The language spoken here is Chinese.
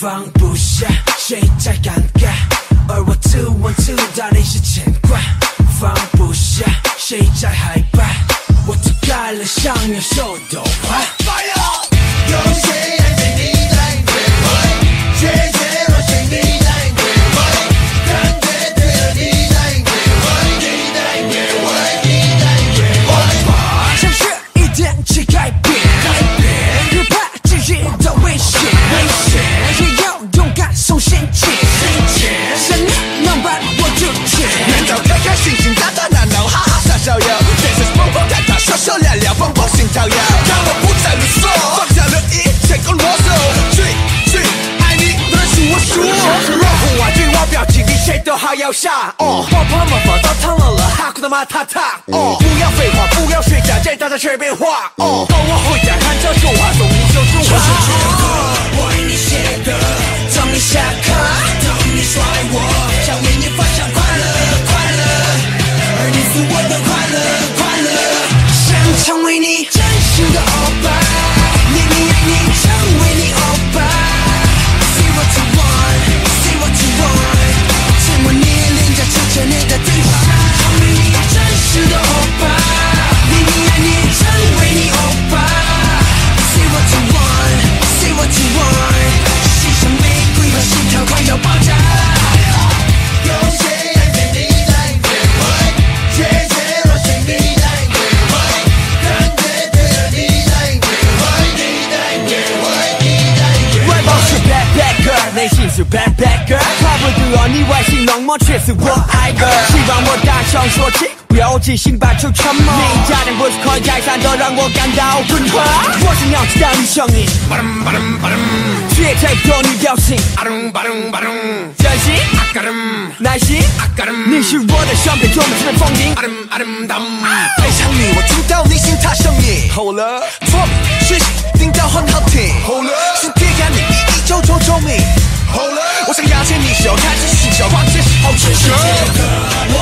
放不下谁在尴尬而我自问自答内些牵挂放不下谁在害怕？我睁开了双眼说下。哦，花泼了嘛，反倒了了，哈库他妈塔塔。哦，不要废话，不要虚假，见大家随便话。哦，跟我回家看。外星冷漠，却是我爱的。希望我大声说起，不要记心把出沉默。你家的不是开以改的，让我感到困惑。我想要知道你声音，巴隆巴隆巴隆，却猜不透你表情，巴隆巴隆巴隆，真心，阿嘎隆，耐心，阿嘎隆，你是我的上帝，就能成为风，巴巴。爱上你，我听到你心，他胜利。好了，学习听到很好听。好了，身你，依旧戳中你。我想邀请你，手开始。Patrzysz, oczy życie